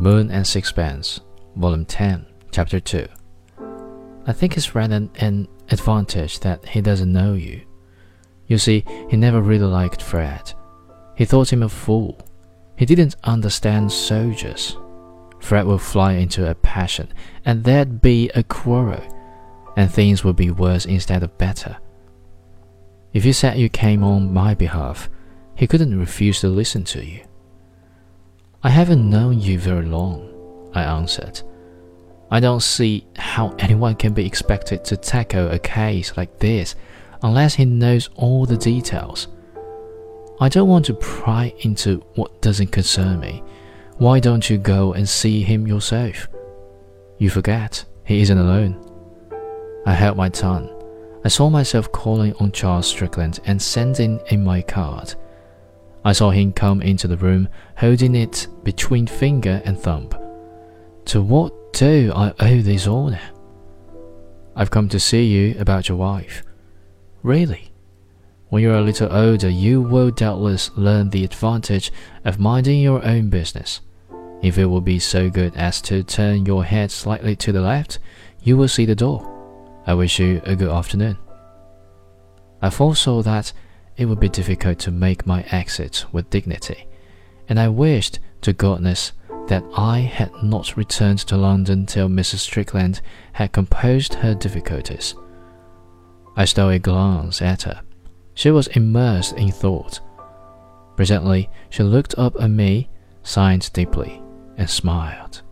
Moon and Sixpence, Volume 10, Chapter 2. I think it's rather an advantage that he doesn't know you. You see, he never really liked Fred. He thought him a fool. He didn't understand soldiers. Fred would fly into a passion, and there'd be a quarrel, and things would be worse instead of better. If you said you came on my behalf, he couldn't refuse to listen to you. I haven't known you very long, I answered. I don't see how anyone can be expected to tackle a case like this unless he knows all the details. I don't want to pry into what doesn't concern me. Why don't you go and see him yourself? You forget he isn't alone. I held my tongue. I saw myself calling on Charles Strickland and sending in my card. I saw him come into the room holding it between finger and thumb. To what do I owe this honor? I've come to see you about your wife. Really? When you're a little older, you will doubtless learn the advantage of minding your own business. If it will be so good as to turn your head slightly to the left, you will see the door. I wish you a good afternoon. I foresaw that it would be difficult to make my exit with dignity, and I wished to goodness that I had not returned to London till Mrs. Strickland had composed her difficulties. I stole a glance at her. She was immersed in thought. Presently, she looked up at me, sighed deeply, and smiled.